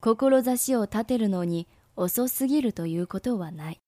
志を立てるのに遅すぎるということはない。